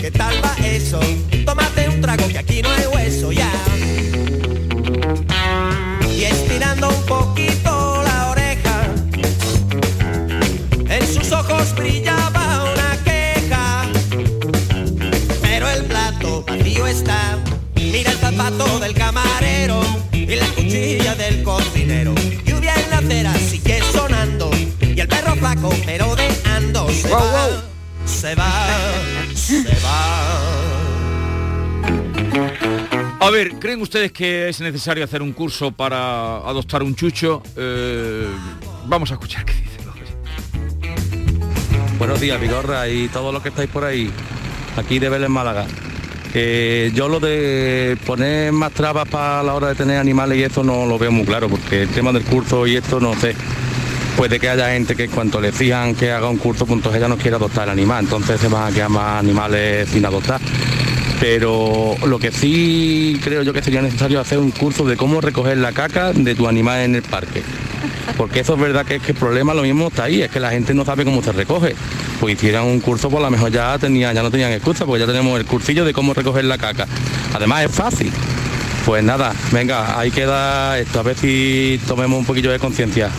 ¿Qué tal va eso? Tómate un trago que aquí no hay hueso ya. Y estirando un poquito la oreja, en sus ojos brillaba una queja. Pero el plato vacío está. Mira el zapato del camarero y la cuchilla del cocinero. Lluvia en la acera sigue sonando y el perro flaco merodeando se va, se va, se va. A ver, ¿creen ustedes que es necesario hacer un curso para adoptar un chucho? Eh, vamos a escuchar qué dice. Buenos días, Vigorra y todos los que estáis por ahí, aquí de Vélez Málaga. Yo lo de poner más trabas para la hora de tener animales y eso no lo veo muy claro, porque el tema del curso y esto no sé. Puede que haya gente que en cuanto le fijan que haga un curso, pues entonces ella no quiere adoptar el animal, entonces se van a quedar más animales sin adoptar. Pero lo que sí creo yo que sería necesario hacer un curso de cómo recoger la caca de tu animal en el parque. Porque eso es verdad que es que el problema lo mismo está ahí, es que la gente no sabe cómo se recoge. Pues hicieran un curso, por lo mejor ya tenía, ya no tenían excusa, porque ya tenemos el cursillo de cómo recoger la caca. Además es fácil. Pues nada, venga, ahí queda esto, a ver si tomemos un poquillo de conciencia.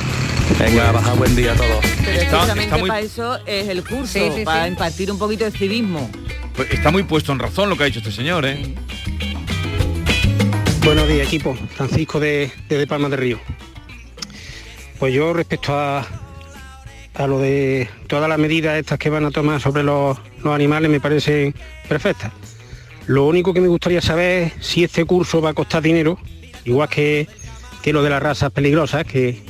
Venga, baja buen día a todos. Pero precisamente para eso es el curso, Sí, sí, para sí. impartir un poquito de civismo. Pues está muy puesto en razón lo que ha dicho este señor, ¿eh? Buenos días, equipo. Francisco de, de Palma de Río. Pues yo respecto a, a lo de todas las medidas estas que van a tomar sobre los, los animales me parecen perfectas. Lo único que me gustaría saber es si este curso va a costar dinero, igual que, que lo de las razas peligrosas, que,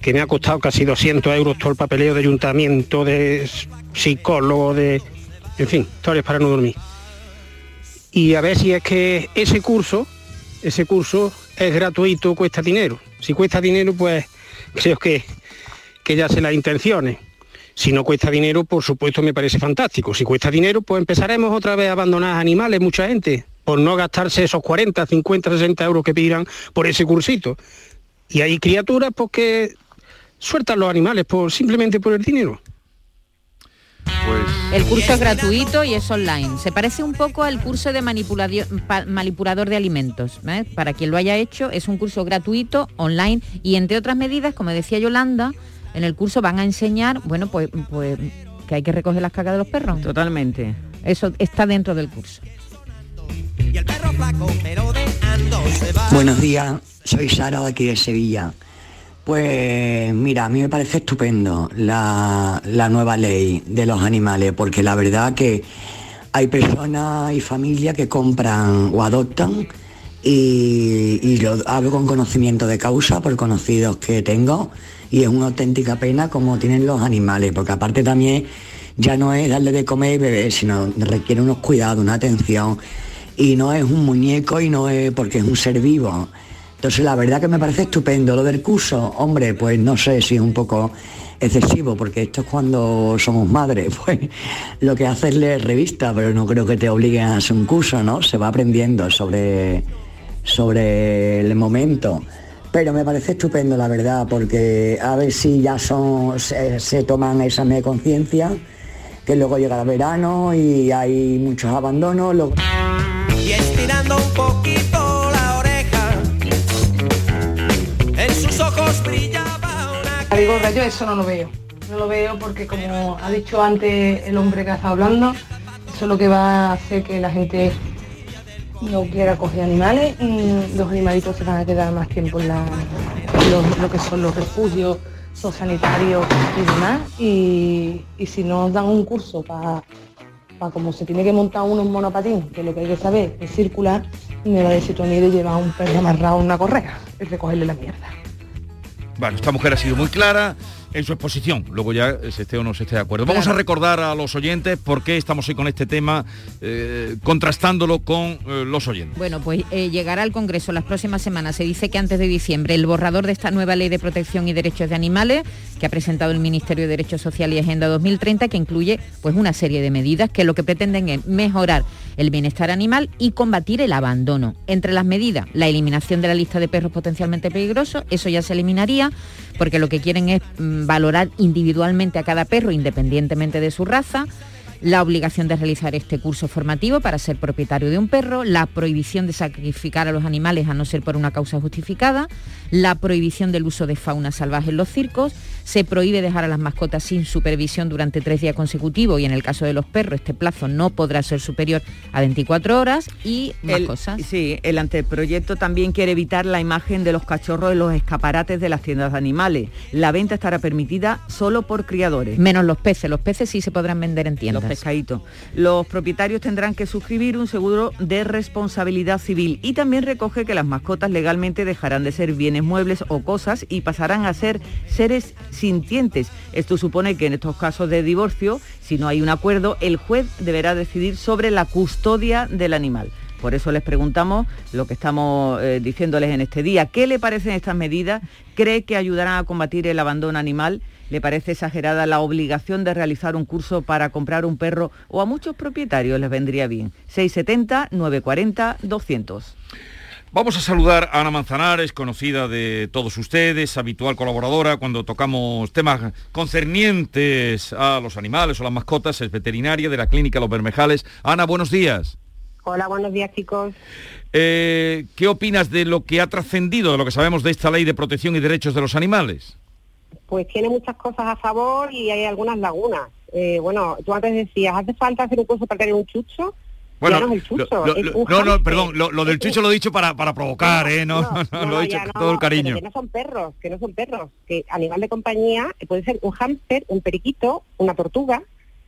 que me ha costado casi 200 euros todo el papeleo de ayuntamiento, de psicólogo, de... En fin, historias para no dormir. Y a ver si es que ese curso, ese curso es gratuito, cuesta dinero. Si cuesta dinero, pues creo que, que ya sé las intenciones. Si no cuesta dinero, por supuesto me parece fantástico. Si cuesta dinero, pues empezaremos otra vez a abandonar animales, mucha gente, por no gastarse esos 40, 50, 60 euros que pidan por ese cursito. Y hay criaturas pues, que sueltan los animales por, simplemente por el dinero. El curso es gratuito y es online. Se parece un poco al curso de manipulador de alimentos. ¿eh? Para quien lo haya hecho, es un curso gratuito, online y entre otras medidas, como decía Yolanda, en el curso van a enseñar, bueno, pues, pues que hay que recoger las cacas de los perros. Totalmente. Eso está dentro del curso. Buenos días, soy Sara de aquí de Sevilla. Pues mira, a mí me parece estupendo la, la nueva ley de los animales, porque la verdad que hay personas y familias que compran o adoptan y, y lo hablo con conocimiento de causa por conocidos que tengo y es una auténtica pena como tienen los animales, porque aparte también ya no es darle de comer y beber, sino requiere unos cuidados, una atención y no es un muñeco y no es porque es un ser vivo. Entonces la verdad que me parece estupendo. Lo del curso, hombre, pues no sé si es un poco excesivo, porque esto es cuando somos madres, pues lo que hace es leer revista, pero no creo que te obliguen a hacer un curso, ¿no? Se va aprendiendo sobre, sobre el momento. Pero me parece estupendo, la verdad, porque a ver si ya son, se, toman examen de conciencia, que luego llega el verano y hay muchos abandonos. Y estirando un poquito Digo, yo eso no lo veo. No lo veo porque como ha dicho antes el hombre que ha estado hablando, eso es lo que va a hacer que la gente no quiera coger animales los animalitos se van a quedar más tiempo en los- lo que son los refugios sanitarios y demás. Y, si nos dan un curso para como se tiene que montar uno en monopatín, que lo que hay que saber es circular, me va a decir tu amigo llevar un perro amarrado a una correa y recogerle la mierda. Bueno, esta mujer ha sido muy clara en su exposición, luego ya se esté o no se esté de acuerdo. Vamos a recordar a los oyentes por qué estamos hoy con este tema, eh, contrastándolo con eh, los oyentes. Bueno, pues eh, llegará al Congreso las próximas semanas. Se dice que antes de diciembre el borrador de esta nueva ley de protección y derechos de animales que ha presentado el Ministerio de Derechos Sociales y Agenda 2030, que incluye pues una serie de medidas que lo que pretenden es mejorar el bienestar animal y combatir el abandono. Entre las medidas, la eliminación de la lista de perros potencialmente peligrosos, eso ya se eliminaría, porque lo que quieren es mm, valorar individualmente a cada perro independientemente de su raza la obligación de realizar este curso formativo para ser propietario de un perro, la prohibición de sacrificar a los animales a no ser por una causa justificada, la prohibición del uso de fauna salvaje en los circos, se prohíbe dejar a las mascotas sin supervisión durante tres días consecutivos y en el caso de los perros este plazo no podrá ser superior a 24 horas y más cosas. Sí, el anteproyecto también quiere evitar la imagen de los cachorros en los escaparates de las tiendas de animales. La venta estará permitida solo por criadores. Menos los peces, los peces sí se podrán vender en tiendas. Los pescaditos. Los propietarios tendrán que suscribir un seguro de responsabilidad civil y también recoge que las mascotas legalmente dejarán de ser bienes muebles o cosas y pasarán a ser seres Esto supone que en estos casos de divorcio, si no hay un acuerdo, el juez deberá decidir sobre la custodia del animal. Por eso les preguntamos lo que estamos eh, diciéndoles en este día. ¿Qué le parecen estas medidas? ¿Cree que ayudarán a combatir el abandono animal? ¿Le parece exagerada la obligación de realizar un curso para comprar un perro o a muchos propietarios les vendría bien? 670 940 200. Vamos a saludar a Ana Manzanares, conocida de todos ustedes, habitual colaboradora cuando tocamos temas concernientes a los animales o las mascotas, es veterinaria de la Clínica Los Bermejales. Ana, buenos días. Hola, buenos días chicos. Eh, ¿Qué opinas de lo que ha trascendido, de lo que sabemos de esta ley de protección y derechos de los animales? Pues tiene muchas cosas a favor y hay algunas lagunas. Eh, bueno, tú antes decías, ¿hace falta hacer un curso para tener un chucho? Bueno, no, no, perdón, lo, del chucho lo he dicho para, para provocar, ¿eh? No, no, lo he dicho con todo el cariño. Que no son perros, que no son perros, que animal de compañía puede ser un hámster, un periquito, una tortuga.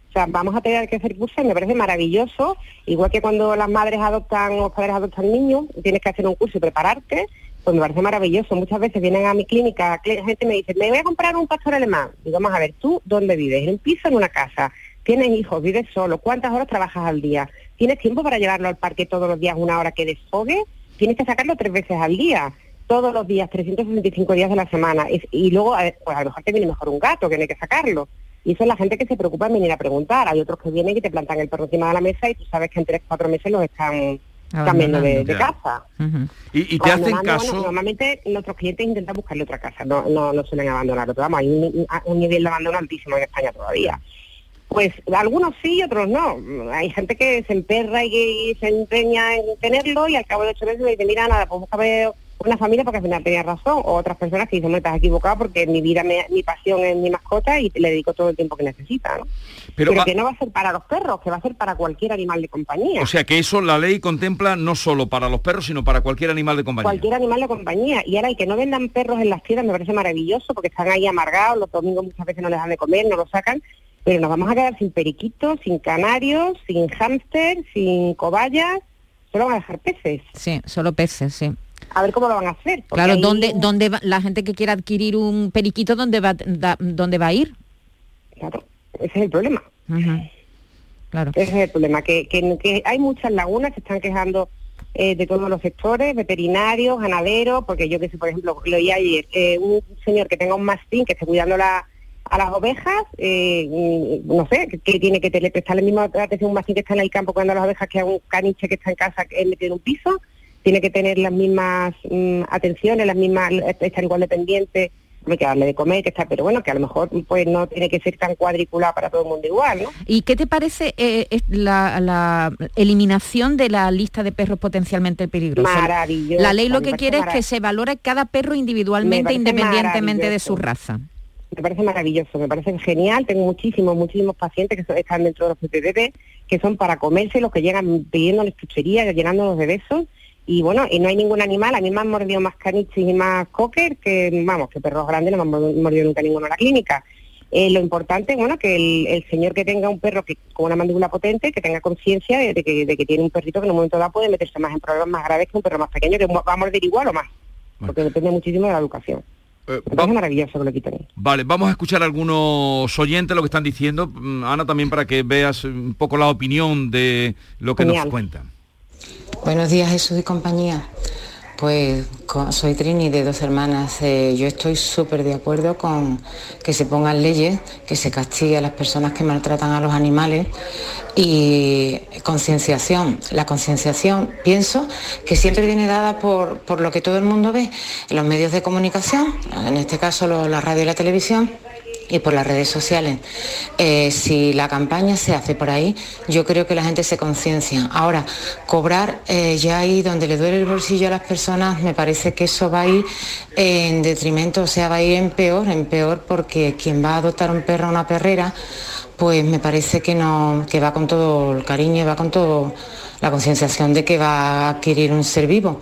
O sea, vamos a tener que hacer cursos me parece maravilloso. Igual que cuando las madres adoptan o los padres adoptan niños, tienes que hacer un curso y prepararte, pues me parece maravilloso. Muchas veces vienen a mi clínica, la gente me dice, me voy a comprar un pastor alemán. Y vamos a ver, ¿tú dónde vives? ¿En un piso en una casa? ¿Tienes hijos? ¿Vives solo? ¿Cuántas horas trabajas al día? ¿Tienes tiempo para llevarlo al parque todos los días una hora que desfogue? Tienes que sacarlo tres veces al día, todos los días, 365 días de la semana. y luego, pues a lo mejor te viene mejor un gato, que no hay que sacarlo. Y eso es la gente que se preocupa en venir a preguntar. Hay otros que vienen y te plantan el perro encima de la mesa y tú sabes que en tres, cuatro meses los están cambiando de, casa. ¿Y, te hacen caso? normalmente nuestros clientes intentan buscarle otra casa, no, no, no suelen abandonarlo. Pero vamos, hay un, un, nivel de abandono altísimo en España todavía. Pues algunos sí y otros no. Hay gente que se emperra y, se empeña en tenerlo y al cabo de ocho meses le dice, mira, nada, pues búscame una familia porque al final tenía razón. O otras personas que dicen, me estás equivocado porque mi vida, mi pasión es mi mascota y le dedico todo el tiempo que necesita, ¿no? Pero, que no va a ser para los perros, que va a ser para cualquier animal de compañía. O sea que eso la ley contempla no solo para los perros, sino para cualquier animal de compañía. Cualquier animal de compañía. Y ahora el que no vendan perros en las tiendas me parece maravilloso porque están ahí amargados, los domingos muchas veces no les dan de comer, no lo sacan pero nos vamos a quedar sin periquitos, sin canarios, sin hámster, sin cobayas, solo van a dejar peces. Sí, solo peces, sí. A ver cómo lo van a hacer. Claro, ¿dónde, dónde va, la gente que quiera adquirir un periquito, ¿dónde va, dónde va a ir? Claro, ese es el problema. Claro. Ese es el problema, que, que, hay muchas lagunas, se están quejando eh, de todos los sectores, veterinarios, ganaderos, porque yo que sé, por ejemplo, lo oí ayer, eh, un señor que tenga un mastín, que esté cuidando la, a las ovejas, eh, no sé, que, tiene que prestar la misma atención un mastín que está en el campo cuando las ovejas que a un caniche que está en casa que metido en un piso, tiene que tener las mismas mm, atenciones, las mismas, estar igual dependiente, hay que darle de comer, que está, pero bueno, que a lo mejor pues no tiene que ser tan cuadriculado para todo el mundo igual, ¿no? ¿Y qué te parece eh, la, eliminación de la lista de perros potencialmente peligrosos? Maravilloso. La ley lo que quiere es que se valore cada perro individualmente, independientemente de su raza me parece maravilloso, me parece genial. Tengo muchísimos, muchísimos pacientes que están dentro de los PPP, que son para comerse, los que llegan pidiéndoles chuchería, llenándolos de besos. Y bueno, y no hay ningún animal, a mí me han mordido más caniches y más cocker que, vamos, que perros grandes no me han mordido nunca ninguno en la clínica. Eh, lo importante, bueno, que el, señor que tenga un perro que, con una mandíbula potente, que tenga conciencia de, que, de que tiene un perrito que en un momento dado puede meterse más en problemas más graves que un perro más pequeño, que va a morder igual o más, porque depende muchísimo de la educación. Eh, Me parece maravilloso que lo quiten. Vale, vamos a escuchar a algunos oyentes lo que están diciendo. Mm, Ana, también para que veas un poco la opinión de lo que nos cuentan. Buenos días Jesús y compañía. Pues soy Trini de dos hermanas. Eh, yo estoy súper de acuerdo con que se pongan leyes, que se castigue a las personas que maltratan a los animales y concienciación. La concienciación pienso que siempre viene dada por, por lo que todo el mundo ve en los medios de comunicación, en este caso la radio y la televisión y por las redes sociales. Eh, si la campaña se hace por ahí, yo creo que la gente se conciencia. Ahora, cobrar eh, ya ahí donde le duele el bolsillo a las personas, me parece que eso va a ir en detrimento, o sea, va a ir en peor, en peor, porque quien va a adoptar un perro o una perrera, pues me parece que no, que va con todo el cariño y va con todo la concienciación de que va a adquirir un ser vivo.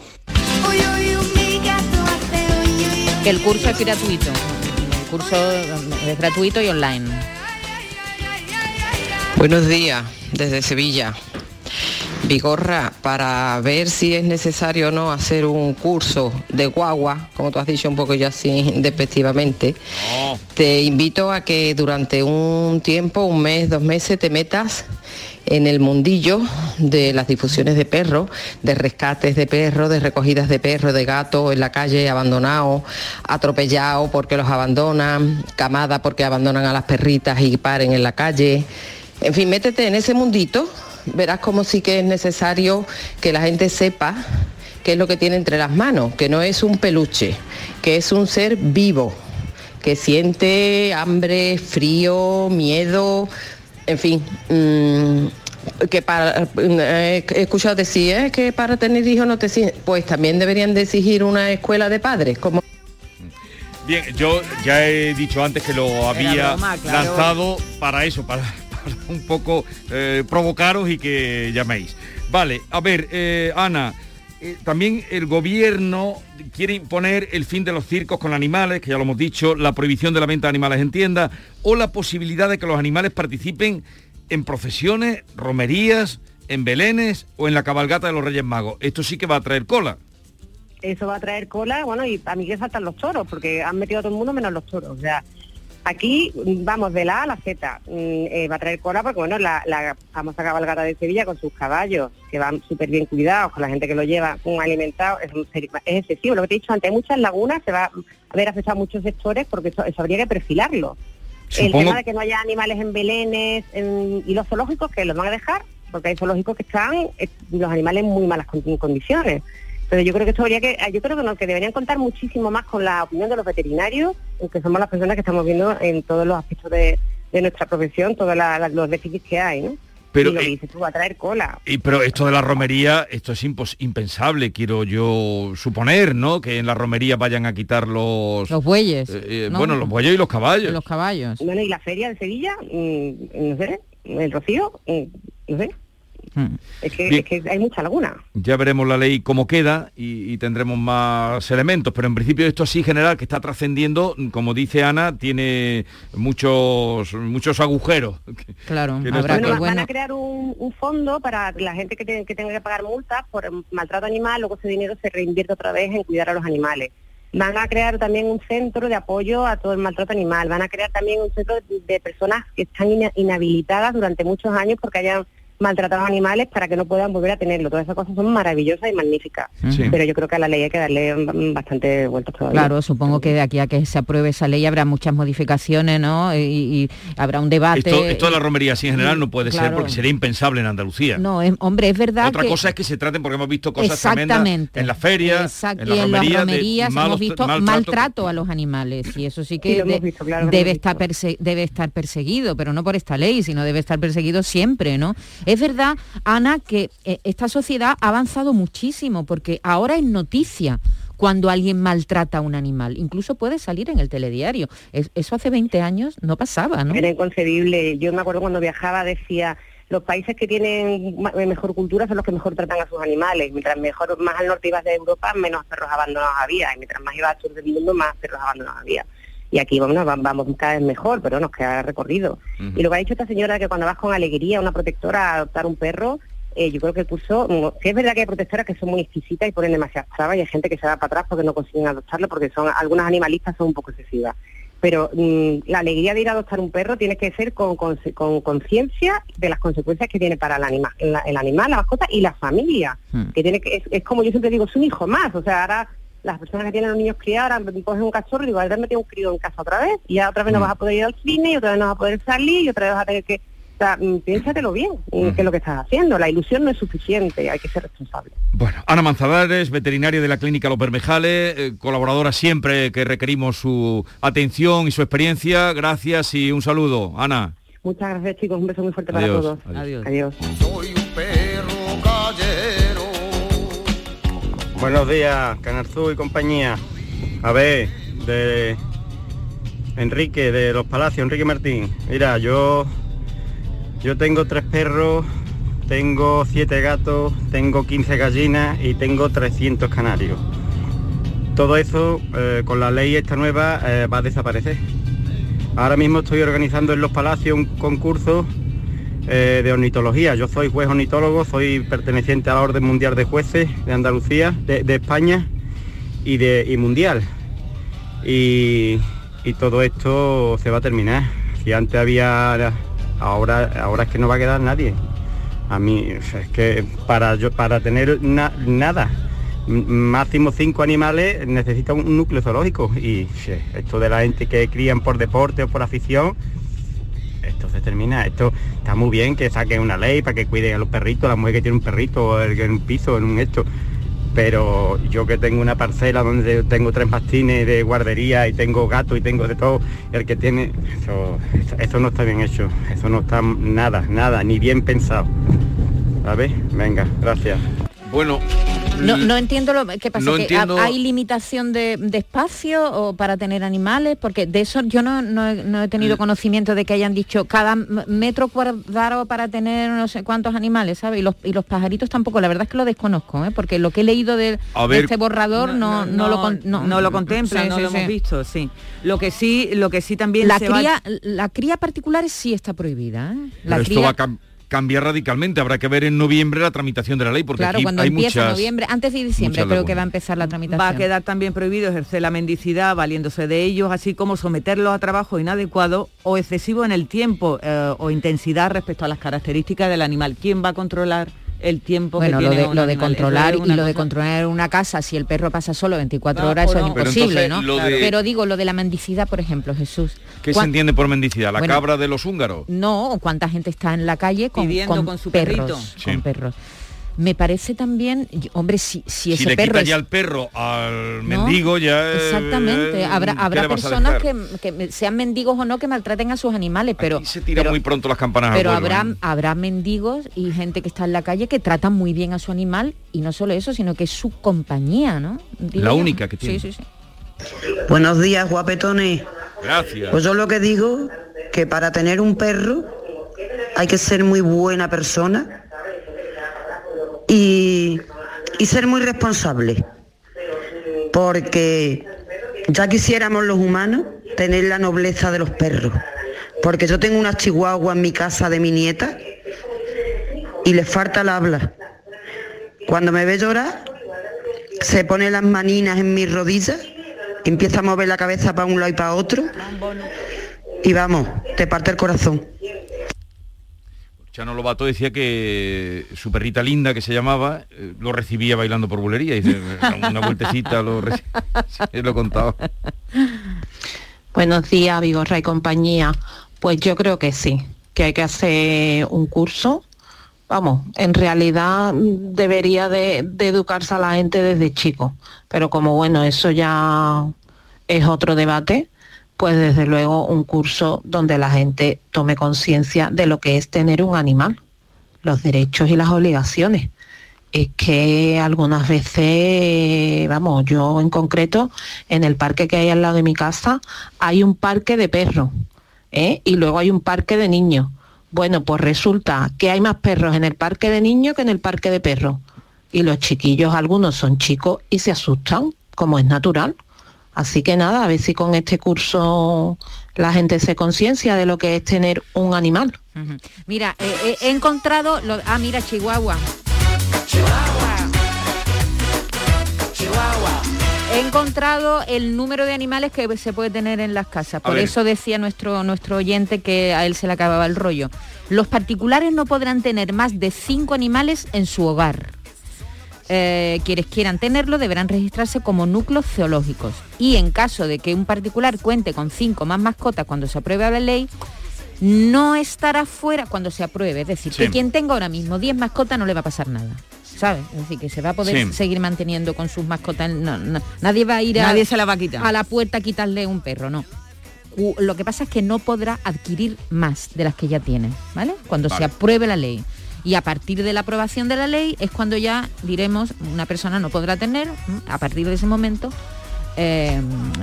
Que el curso es gratuito. Curso es gratuito y online. Buenos días, desde Sevilla. Vigorra, para ver si es necesario o no hacer un curso de guagua, como tú has dicho un poco ya así despectivamente, te invito a que durante un tiempo, un mes, dos meses, te metas en el mundillo de las difusiones de perros, de rescates de perros, de recogidas de perros, de gatos en la calle abandonados, atropellados porque los abandonan, camada porque abandonan a las perritas y paren en la calle. En fin, métete en ese mundito, verás como sí que es necesario que la gente sepa qué es lo que tiene entre las manos, que no es un peluche, que es un ser vivo, que siente hambre, frío, miedo, en fin, mm, que para eh, he escuchado decir "Eh, que para tener hijos no te exigen", pues también deberían de exigir una escuela de padres, como Bien, yo ya he dicho antes que lo había broma, claro. lanzado para eso, para, para un poco eh, provocaros y que llaméis. Vale, a ver, eh, Ana, eh, también el gobierno quiere imponer el fin de los circos con animales, que ya lo hemos dicho, la prohibición de la venta de animales en tiendas, o la posibilidad de que los animales participen en procesiones, romerías, en belenes o en la cabalgata de los Reyes Magos. Esto sí que va a traer cola. eso va a traer cola, bueno, y a mí que faltan los toros, porque han metido a todo el mundo menos los toros. O sea, aquí mm, vamos de la A a la Z. Mm, eh, va a traer cola porque, bueno, la, la famosa cabalgata de Sevilla con sus caballos, que van súper bien cuidados, con la gente que lo lleva un alimentado, es, es excesivo. Lo que te he dicho antes, hay muchas lagunas, se va a ver afectado muchos sectores porque eso habría que perfilarlo. El tema de que no haya animales en belenes en- y los zoológicos que los van a dejar, porque hay zoológicos que están eh, los animales en muy malas con- condiciones. Pero yo creo que esto habría que, yo creo que, no, que deberían contar muchísimo más con la opinión de los veterinarios, que somos las personas que estamos viendo en todos los aspectos de, de nuestra profesión, todos los déficits que hay, ¿no? Pero, y lo que eh, dices tú, va a traer cola. Y, pero esto de la romería, esto es impos- impensable, quiero yo suponer, ¿no? Que en la romería vayan a quitar los... Los bueyes. Eh, eh, ¿no? Bueno, los bueyes y los caballos. Los caballos. Bueno, y la feria de Sevilla, mm, no sé, el Rocío, mm, no sé. Es que, Bien. es que hay mucha laguna. Ya veremos la ley cómo queda y, y tendremos más elementos, pero en principio esto así general que está trascendiendo, como dice Ana, tiene muchos muchos agujeros. Claro, que no habrá está Bueno, que, van a crear un, un fondo para la gente que, tiene- que tenga que pagar multas por maltrato animal, luego ese dinero se reinvierte otra vez en cuidar a los animales. Van a crear también un centro de apoyo a todo el maltrato animal. Van a crear también un centro de, de personas que están ina- inhabilitadas durante muchos años porque hayan maltratado animales para que no puedan volver a tenerlo. Todas esas cosas son maravillosas y magníficas. Sí. Pero yo creo que a la ley hay que darle mm, bastante vueltas todavía. Claro, supongo que de aquí a que se apruebe esa ley habrá muchas modificaciones, ¿no? Y, y habrá un debate. Esto, esto de la romería así en general no puede ser porque sería impensable en Andalucía. No, es- hombre, es verdad Otra que... cosa es que se traten porque hemos visto cosas tremendas en las ferias, Exacto, en la en las romerías malos- hemos visto maltrato. maltrato, a los animales y eso sí que Sí, de- visto, claro debe, estar perse- debe estar perseguido, pero no por esta ley, sino debe estar perseguido siempre, ¿no? Es verdad, Ana, que eh, esta sociedad ha avanzado muchísimo porque ahora es noticia cuando alguien maltrata a un animal, incluso puede salir en el telediario. Es- eso hace 20 años no pasaba, ¿no? Era inconcebible. Yo me acuerdo cuando viajaba decía los países que tienen ma- mejor cultura son los que mejor tratan a sus animales. Mientras mejor más al norte ibas de Europa, menos perros abandonados había. Y mientras más ibas al sur del mundo, más perros abandonados había. Y aquí bueno, va- vamos cada vez mejor, pero nos queda recorrido. Y lo que ha dicho esta señora que cuando vas con alegría a una protectora a adoptar un perro, eh, yo creo que el curso, mm, es verdad que hay protectoras que son muy exquisitas y ponen demasiadas trabas y hay gente que se da para atrás porque no consiguen adoptarlo porque son algunas animalistas son un poco excesivas. Pero mm, la alegría de ir a adoptar un perro tiene que ser con conciencia de las consecuencias que tiene para el animal, el, animal, la mascota y la familia. Hmm. Que tiene que, es, es, como yo siempre digo, es un hijo más. O sea, ahora las personas que tienen los niños criados, ahora cogen un cachorro y digo, ahora metido un crío en casa otra vez. Y ya otra vez no hmm. vas a poder ir al cine y otra vez no vas a poder salir y otra vez vas a tener que o sea, mm, piénsatelo bien, mm, qué es lo que estás haciendo. La ilusión no es suficiente, hay que ser responsable. Bueno, Ana Manzanares, veterinaria de la clínica Los Bermejales, eh, colaboradora siempre que requerimos su atención y su experiencia. Gracias y un saludo. Ana. Muchas gracias chicos, un beso muy fuerte para todos. Adiós. adiós. Buenos días, Canarzú y compañía. A ver, de Enrique, de Los Palacios, Enrique Martín. Mira, yo yo tengo tres perros, tengo siete gatos, tengo 15 gallinas y tengo 300 canarios. Todo eso eh, con la ley esta nueva eh, va a desaparecer. Ahora mismo estoy organizando en Los Palacios un concurso eh, de ornitología. Yo soy juez ornitólogo, soy perteneciente a la Orden Mundial de Jueces de Andalucía, de, España y, de, mundial. Y, y todo esto se va a terminar. Si antes había ahora, ahora es que no va a quedar nadie. A mí, es que para, yo, para tener nada, máximo cinco animales necesita un, núcleo zoológico y esto de la gente que crían por deporte o por afición, esto se termina, esto está muy bien que saquen una ley para que cuiden a los perritos, la mujer que tiene un perrito en un piso, en un esto, pero yo que tengo una parcela donde tengo tres mastines de guardería y tengo gato y tengo de todo, el que tiene, eso, no está bien hecho, eso no está nada, nada, ni bien pensado. ¿Sabes? Venga, gracias. Bueno, no, no entiendo lo que pasa. que ¿Hay limitación de, espacio o para tener animales? Porque de eso yo no, he, tenido conocimiento de que hayan dicho cada metro cuadrado para tener no sé cuántos animales, ¿sabes? Y los, y los pajaritos tampoco. La verdad es que lo desconozco, ¿eh? porque lo que he leído de, este borrador no, no, lo no, lo contempla, no lo hemos visto, sí. Lo que sí, lo que sí también la cría, la cría particular sí está prohibida. ¿eh? La cría cambiar radicalmente. Habrá que ver en noviembre la tramitación de la ley, porque claro, aquí cuando hay empieza noviembre, antes de diciembre creo que va a empezar la tramitación. Va a quedar también prohibido ejercer la mendicidad valiéndose de ellos, así como someterlos a trabajo inadecuado o excesivo en el tiempo eh, o intensidad respecto a las características del animal. ¿Quién va a controlar? El tiempo bueno, que lo de, lo de controlar y lo de controlar una casa si el perro pasa solo 24 ah, horas eso es imposible no pero digo lo de la mendicidad por ejemplo Jesús. ¿qué se entiende por mendicidad la cabra de los húngaros no cuánta gente está en la calle con, con, su perros con perros me parece también, hombre, si, si ese si le perro ya el perro al mendigo ya exactamente habrá habrá personas que, sean mendigos o no que maltraten a sus animales, pero se tira muy pronto las campanas. Pero habrá ¿eh? habrá mendigos y gente que está en la calle que tratan muy bien a su animal y no solo eso, sino que es su compañía, ¿no? la única que tiene. Sí, sí, sí. Buenos días, guapetones. Gracias. Pues yo lo que digo que para tener un perro hay que ser muy buena persona y, ser muy responsable, porque ya quisiéramos los humanos tener la nobleza de los perros, porque yo tengo una chihuahua en mi casa de mi nieta y le falta el habla. Cuando me ve llorar, se pone las maninas en mis rodillas, empieza a mover la cabeza para un lado y para otro y vamos, te parte el corazón. Chano Lobato decía que su perrita linda, que se llamaba, eh, lo recibía bailando por bulería. Y dice, una vueltecita lo, lo contaba. Buenos días, Vigorra y compañía. Pues yo creo que sí, que hay que hacer un curso. Vamos, en realidad debería de, de educarse a la gente desde chico. Pero como bueno, eso ya es otro debate pues desde luego un curso donde la gente tome conciencia de lo que es tener un animal, los derechos y las obligaciones. Es que algunas veces, vamos, yo en concreto, en el parque que hay al lado de mi casa, hay un parque de perros ¿eh? y luego hay un parque de niños. Bueno, pues resulta que hay más perros en el parque de niños que en el parque de perros. Y los chiquillos, algunos son chicos y se asustan, como es natural Así que nada, a ver si con este curso la gente se conciencia de lo que es tener un animal. Mira, eh, eh, he encontrado... Lo, ah, mira, Chihuahua. Chihuahua. He encontrado el número de animales que se puede tener en las casas. Por eso decía nuestro, nuestro oyente que a él se le acababa el rollo. Los particulares no podrán tener más de cinco animales en su hogar. Eh, quienes quieran tenerlo deberán registrarse como núcleos zoológicos. Y en caso de que un particular cuente con cinco más mascotas cuando se apruebe la ley, no estará fuera cuando se apruebe. Es decir, Sí. que quien tenga ahora mismo 10 mascotas no le va a pasar nada. ¿Sabes? Es decir, que se va a poder Sí. seguir manteniendo con sus mascotas. No, no, nadie va a ir a, Nadie se la va a quitar. a la puerta a quitarle un perro, no. Lo que pasa es que no podrá adquirir más de las que ya tiene, ¿vale? Cuando se apruebe la ley. Y a partir de la aprobación de la ley es cuando ya diremos una persona no podrá tener, a partir de ese momento, eh,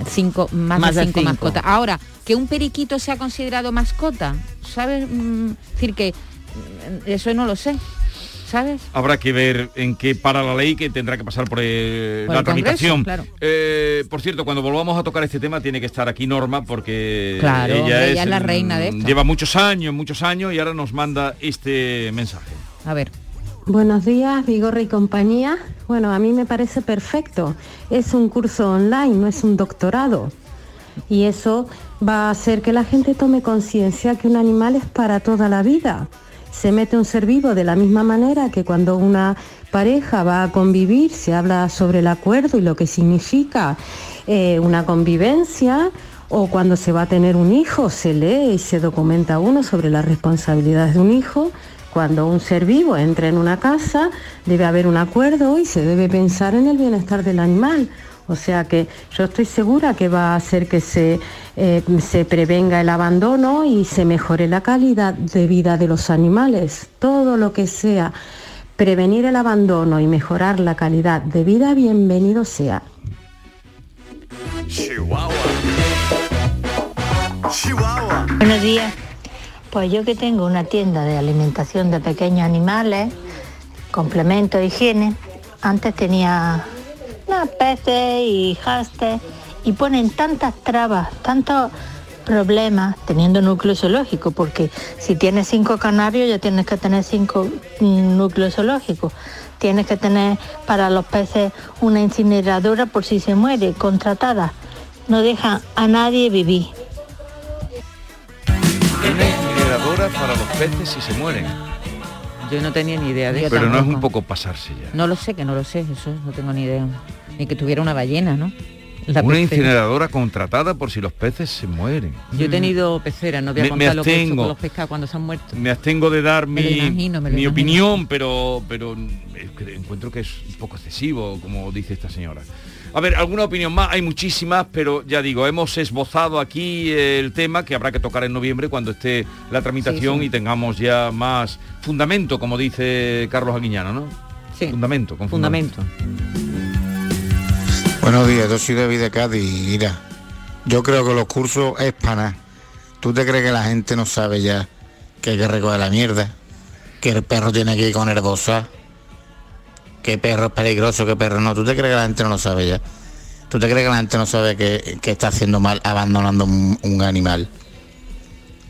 cinco, más, Más de cinco, cinco. mascotas. Ahora, que un periquito sea considerado mascota, ¿sabes? Mm, decir, que mm, eso no lo sé, ¿sabes? Habrá que ver en qué para la ley que tendrá que pasar por, eh, Por la el Congreso, tramitación. claro. Eh, por cierto, cuando volvamos a tocar este tema tiene que estar aquí Norma porque Claro, ella, ella es, es la reina de esto. Lleva muchos años, muchos años y ahora nos manda este mensaje. A ver. Buenos días, Vigorra y compañía. Bueno, a mí me parece perfecto. Es un curso online, no es un doctorado. Y eso va a hacer que la gente tome conciencia que un animal es para toda la vida. Se mete un ser vivo de la misma manera que cuando una pareja va a convivir, se habla sobre el acuerdo y lo que significa eh, una convivencia, o cuando se va a tener un hijo, se lee y se documenta uno sobre las responsabilidades de un hijo. Cuando un ser vivo entra en una casa, debe haber un acuerdo y se debe pensar en el bienestar del animal. O sea que yo estoy segura que va a hacer que se, eh, se prevenga el abandono y se mejore la calidad de vida de los animales. Todo lo que sea prevenir el abandono y mejorar la calidad de vida, bienvenido sea. Buenos días. Pues yo que tengo una tienda de alimentación de pequeños animales, complementos de higiene, antes tenía peces y hastes y ponen tantas trabas, tantos problemas teniendo núcleo zoológico, porque si tienes cinco canarios ya tienes que tener cinco mm, núcleos zoológicos. Tienes que tener para los peces una incineradora por si se muere, contratada. No dejan a nadie vivir. Una incineradora para los peces si se mueren. Yo no tenía ni idea de eso. Pero no es un poco pasarse ya. No lo sé, que no lo sé, eso no tengo ni idea. Ni que tuviera una ballena, ¿no? La Una pecera. incineradora contratada por si los peces se mueren. Yo he tenido peceras, no voy a Me- me contar lo que he hecho abstengo. con los pescados cuando se han muerto. Me abstengo de dar mi, imagino, mi opinión, pero, pero encuentro que es un poco excesivo, como dice esta señora. A ver, alguna opinión más, hay muchísimas, pero ya digo, hemos esbozado aquí el tema que habrá que tocar en noviembre cuando esté la tramitación Sí, sí. y tengamos ya más fundamento, como dice Carlos Aguiñano, ¿no? Sí. Fundamento, con Fundamento. Buenos días, yo soy David de Cádiz. Mira, yo creo que los cursos es para nada. ¿Tú te crees que la gente no sabe ya que hay que recoger la mierda? Que el perro tiene que ir con herbosa. Que perro es peligroso, que perro no. ¿Tú te crees que la gente no lo sabe ya? ¿Tú te crees que la gente no sabe que, que está haciendo mal abandonando un, un animal?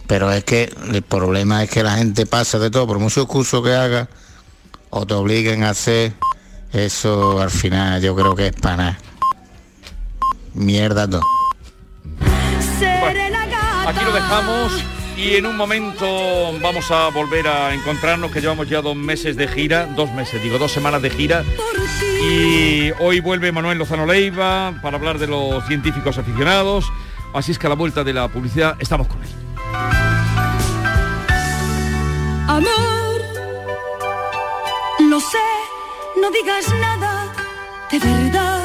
Pero es que el problema es que la gente pasa de todo, por muchos cursos que haga o te obliguen a hacer, eso al final yo creo que es para nada. Mierda todo. Aquí lo dejamos y en un momento vamos a volver a encontrarnos, que llevamos ya dos meses de gira, dos meses, digo, dos semanas de gira. Y hoy vuelve Manuel Lozano Leiva para hablar de los científicos aficionados. Así es que a la vuelta de la publicidad estamos con él. Amor, lo sé, no digas nada de verdad.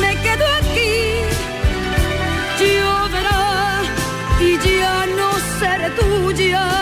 me quedo aquí. Lloverá y ya no seré tuya.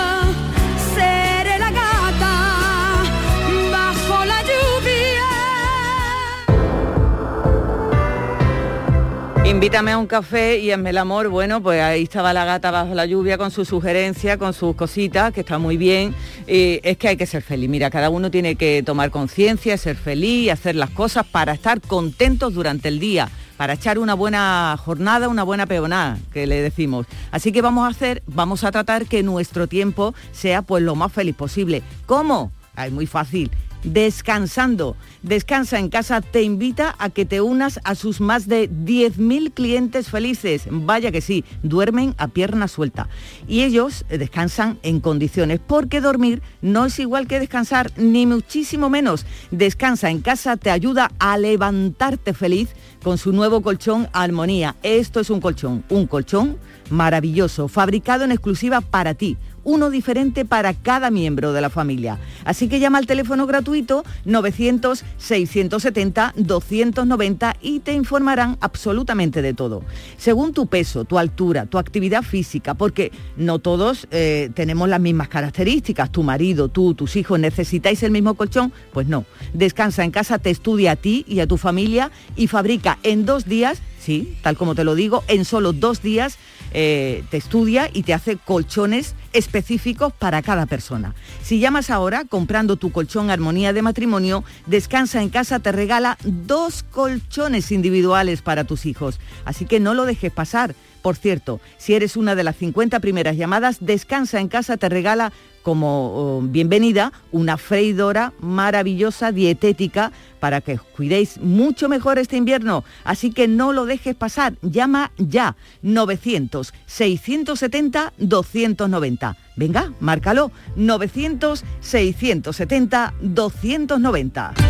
Invítame a un café y hazme el amor. Bueno, pues ahí estaba la gata bajo la lluvia con su sugerencia, con sus cositas, que está muy bien. Es que hay que ser feliz. Mira, cada uno tiene que tomar conciencia, ser feliz hacer las cosas para estar contentos durante el día para echar una buena jornada, una buena peonada, que le decimos. Así que vamos a hacer, vamos a tratar que nuestro tiempo sea pues lo más feliz posible. ¿Cómo? Es muy fácil descansando. Descansa en casa te invita a que te unas a sus más de 10.000 clientes felices. Vaya que sí, duermen a pierna suelta. Y ellos descansan en condiciones, porque dormir no es igual que descansar, ni muchísimo menos. Descansa en casa te ayuda a levantarte feliz con su nuevo colchón Armonía. Esto es un colchón, un colchón maravilloso, fabricado en exclusiva para ti uno diferente para cada miembro de la familia. Así que llama al teléfono gratuito 900-670-290 y te informarán absolutamente de todo. Según tu peso, tu altura, tu actividad física, porque no todos eh, tenemos las mismas características. Tu marido, tú, tus hijos, ¿necesitáis el mismo colchón? Pues no. Descansa en casa, te estudia a ti y a tu familia y fabrica en dos días, sí, tal como te lo digo, en solo dos días eh, te estudia y te hace colchones específicos para cada persona. Si llamas ahora comprando tu colchón Armonía de Matrimonio, Descansa en casa te regala dos colchones individuales para tus hijos. Así que no lo dejes pasar. Por cierto, si eres una de las 50 primeras llamadas, Descansa en casa te regala como oh, bienvenida una freidora maravillosa, dietética, para que os cuidéis mucho mejor este invierno. Así que no lo dejes pasar. Llama ya 900-670-290. Venga, márcalo. 900-670-290.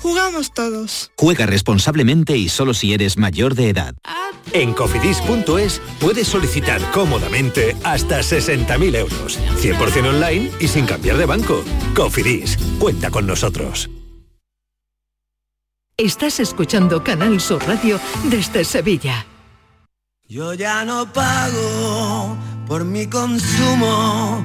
jugamos todos. Juega responsablemente y solo si eres mayor de edad. En cofidis.es puedes solicitar cómodamente hasta 60.000 euros. 100% online y sin cambiar de banco. Cofidis, cuenta con nosotros. Estás escuchando Canal Sur Radio desde Sevilla. Yo ya no pago por mi consumo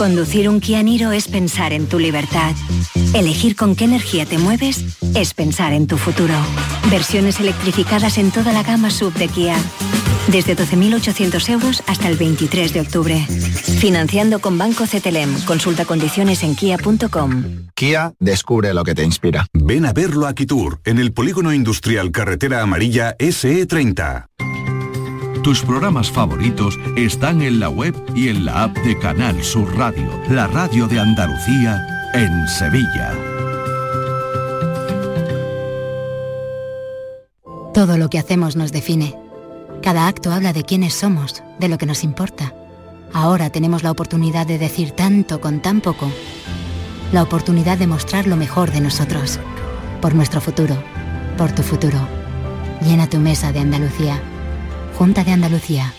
Conducir un Kia Niro es pensar en tu libertad. Elegir con qué energía te mueves es pensar en tu futuro. Versiones electrificadas en toda la gama sub de Kia. Desde 12.800 euros hasta el 23 de octubre. Financiando con Banco CTLM. Consulta condiciones en kia.com. Kia descubre lo que te inspira. Ven a verlo a Kitur, en el Polígono Industrial Carretera Amarilla SE30. Tus programas favoritos están en la web y en la app de Canal Sur Radio, la radio de Andalucía en Sevilla. Todo lo que hacemos nos define. Cada acto habla de quiénes somos, de lo que nos importa. Ahora tenemos la oportunidad de decir tanto con tan poco. La oportunidad de mostrar lo mejor de nosotros. por nuestro futuro, por tu futuro. Llena tu mesa de Andalucía. Junta de Andalucía.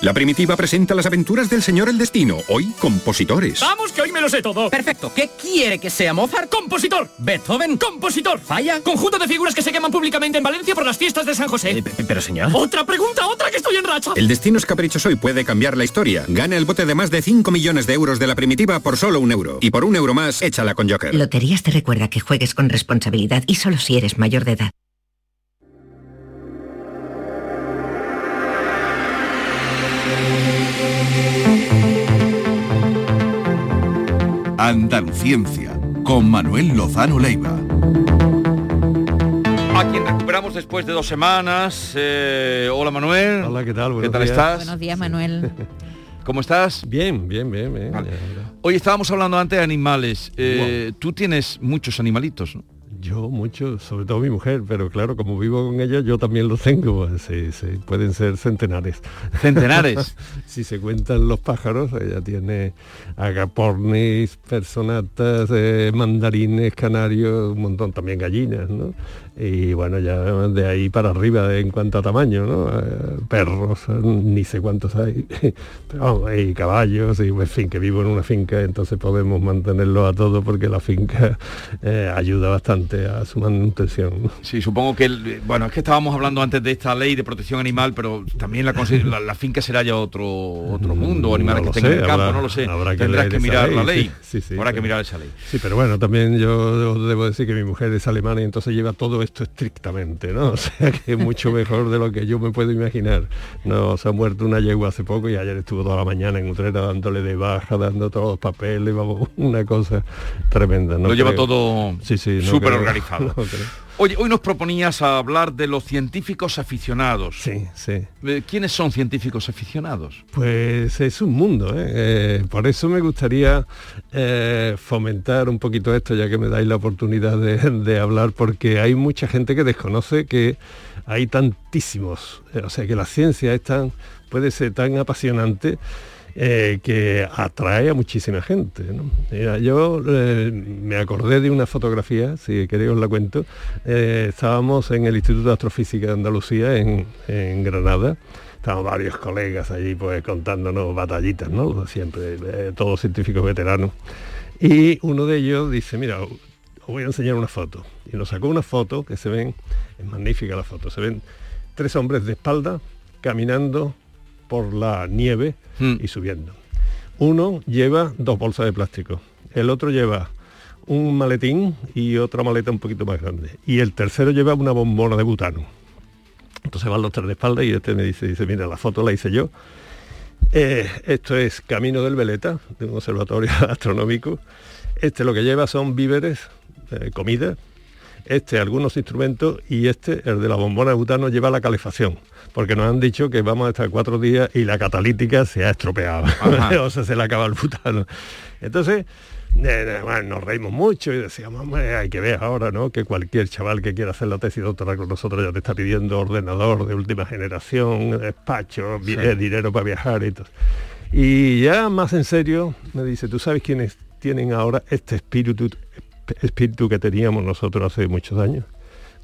La primitiva presenta las aventuras del señor El Destino, hoy compositores. Vamos, que hoy me lo sé todo. Perfecto. ¿Qué quiere que sea Mozart? Compositor. Beethoven. Compositor. Falla. Conjunto de figuras que se queman públicamente en Valencia por las fiestas de San José. Eh, pero señor. Otra pregunta, otra que estoy en racha. El destino es caprichoso y puede cambiar la historia. Gana el bote de más de 5 millones de euros de la primitiva por solo un euro. Y por un euro más, échala con Joker. Loterías te recuerda que juegues con responsabilidad y solo si eres mayor de edad. Andaluciencia, con Manuel Lozano Leiva. A quien recuperamos después de dos semanas. Eh, hola Manuel. Hola, ¿qué tal? ¿Qué tal estás? Buenos días, Manuel. ¿Cómo estás? Bien, bien, bien, bien. Hoy estábamos hablando antes de animales. Eh, Tú tienes muchos animalitos, ¿no? Yo mucho, sobre todo mi mujer, pero claro, como vivo con ella, yo también los tengo. Sí, sí, pueden ser centenares. ¿Centenares? si se cuentan los pájaros, ella tiene agapornis, personatas, eh, mandarines, canarios, un montón, también gallinas, ¿no? Y bueno, ya de ahí para arriba en cuanto a tamaño, ¿no? Eh, perros, ni sé cuántos hay, pero vamos, hay caballos, y en fin, que vivo en una finca, entonces podemos mantenerlo a todo porque la finca eh, ayuda bastante a su manutención. Sí, supongo que, el- bueno, es que estábamos hablando antes de esta ley de protección animal, pero también la, consi- la, la finca será ya otro, otro mundo, animales Mm, No que estén en el campo, habrá- no lo sé. habrá que Tendrás que mirar ley, la ley. sí, sí, sí, Habrá que pero- mirar esa ley. Sí, pero bueno, también yo debo decir que mi mujer es alemana y entonces lleva todo esto estrictamente, ¿no? O sea que es mucho mejor de lo que yo me puedo imaginar. No, se ha muerto una yegua hace poco y ayer estuvo toda la mañana en Utrera dándole de baja, dando todos los papeles, vamos, una cosa tremenda. No Lo lleva todo sí, sí, no súper organizado. no. Oye, hoy nos proponías hablar de los científicos aficionados. Sí, sí. Eh, ¿Quiénes son científicos aficionados? Pues es un mundo, ¿eh? Eh, por eso me gustaría eh, fomentar un poquito esto, ya que me dais la oportunidad de, de hablar, porque hay mucha gente que desconoce que hay tantísimos, o sea, que la ciencia es tan, puede ser tan apasionante eh, que atrae a muchísima gente. yo eh, me acordé de una fotografía, si queréis os la cuento. Eh, estábamos en el Instituto de Astrofísica de Andalucía, en, Granada. Estábamos varios colegas allí pues contándonos batallitas, ¿no? Siempre, todos científicos veteranos. Y uno de ellos dice, mira, os voy a enseñar una foto. Y nos sacó una foto que se ven, es magnífica la foto, se ven tres hombres de espalda caminando por la nieve y subiendo. Uno lleva dos bolsas de plástico, el otro lleva un maletín y otra maleta un poquito más grande. Y el tercero lleva una bombona de butano. Entonces van los tres de espalda y este me dice, dice, mira, la foto la hice yo. Eh, esto es Camino del Veleta, de un observatorio astronómico. Este lo que lleva son víveres, eh, comida, este algunos instrumentos y este, el de la bombona de butano, lleva la calefacción, porque nos han dicho que vamos a estar cuatro días y la catalítica se ha estropeado, o sea, se le acaba el butano. Entonces, eh, bueno, nos reímos mucho y decíamos, "Hombre, hay que ver ahora, ¿no? Que cualquier chaval que quiera hacer la tesis doctoral con nosotros ya te está pidiendo ordenador de última generación, despacho, Sí. eh, dinero para viajar y todo. Y ya más en serio, me dice, ¿tú sabes quiénes tienen ahora este espíritu, espíritu que teníamos nosotros hace muchos años?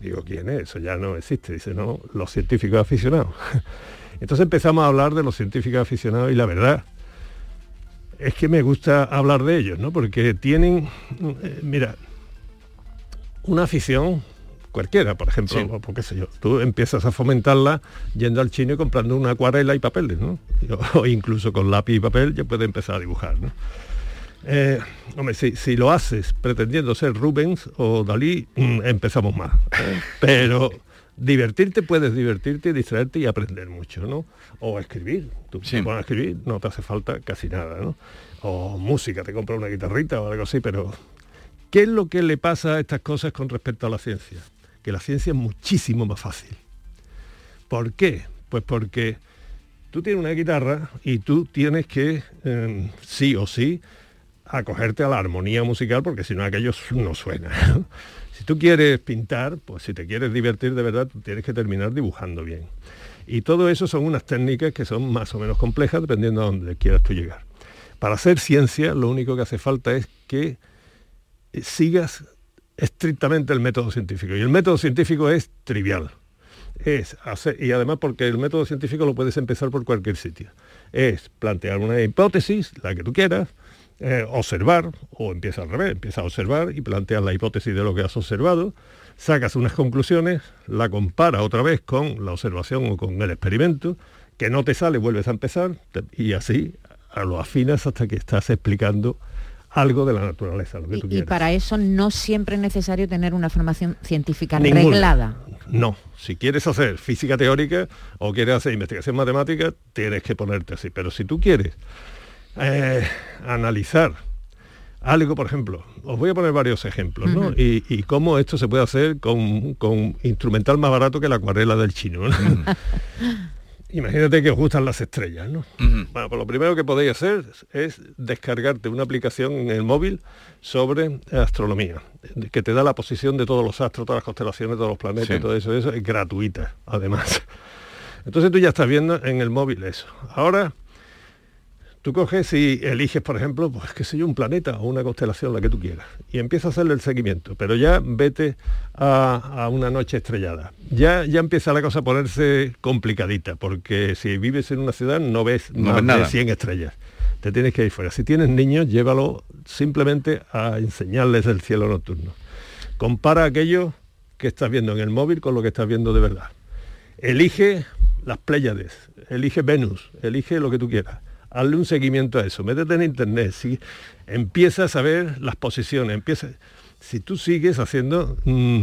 Digo, ¿quién es? Eso ya no existe. Dice, no, los científicos aficionados. Entonces empezamos a hablar de los científicos aficionados y la verdad es que me gusta hablar de ellos, ¿no? Porque tienen, eh, mira, una afición cualquiera, por ejemplo, o por qué sé yo, tú empiezas a fomentarla yendo al chino y comprando una acuarela y papeles, ¿no? O incluso con lápiz y papel ya puedes empezar a dibujar, ¿no? Eh, hombre, si, si lo haces pretendiendo ser Rubens o Dalí, mm, empezamos. ¿eh? Pero divertirte puedes divertirte, distraerte y aprender mucho, ¿no? O escribir. Tú te pones a escribir, no te hace falta casi nada, ¿no? O música, te compras una guitarrita o algo así, pero ¿qué es lo que le pasa a estas cosas con respecto a la ciencia? Que la ciencia es muchísimo más fácil. ¿Por qué? Pues porque tú tienes una guitarra y tú tienes que, eh, sí o sí, acogerte a la armonía musical porque si no aquello no suena. Si tú quieres pintar, pues si te quieres divertir de verdad, tienes que terminar dibujando bien. Y todo eso son unas técnicas que son más o menos complejas dependiendo a dónde quieras tú llegar. Para hacer ciencia lo único que hace falta es que eh, sigas estrictamente el método científico. Y el método científico es trivial. Es hacer, y además porque el método científico lo puedes empezar por cualquier sitio. Es plantear una hipótesis, la que tú quieras, eh, observar, o empieza al revés, empieza a observar y planteas la hipótesis de lo que has observado, sacas unas conclusiones, la compara otra vez con la observación o con el experimento, que no te sale, vuelves a empezar y así lo afinas hasta que estás explicando algo de la naturaleza, lo que y, tú quieras. Y para eso no siempre es necesario tener una formación científica Ninguna. reglada. No, si quieres hacer física teórica o quieres hacer investigación matemática, tienes que ponerte así. Pero si tú quieres eh, analizar algo, por ejemplo, os voy a poner varios ejemplos, y, y cómo esto se puede hacer con, con instrumental más barato que la acuarela del chino. ¿no? Imagínate que os gustan las estrellas, ¿no? Bueno, pues lo primero que podéis hacer es descargarte una aplicación en el móvil sobre astronomía, que te da la posición de todos los astros, todas las constelaciones, todos los planetas, Sí. todo eso, eso es gratuita, además. Entonces tú ya estás viendo en el móvil eso. Ahora tú coges y eliges, por ejemplo, pues qué sé yo, un planeta o una constelación, la que tú quieras, y empiezas a hacerle el seguimiento, pero ya vete a, a una noche estrellada. Ya, ya empieza la cosa a ponerse complicadita, porque si vives en una ciudad no ves No más ves nada. de 100 estrellas. Te tienes que ir fuera. Si tienes niños, llévalo simplemente a enseñarles el cielo nocturno. Compara aquello que estás viendo en el móvil con lo que estás viendo de verdad. Elige las Pléyades, elige Venus, elige lo que tú quieras. Hazle un seguimiento a eso, métete en internet, si empiezas a ver las posiciones, empieza, si tú sigues haciendo, mm,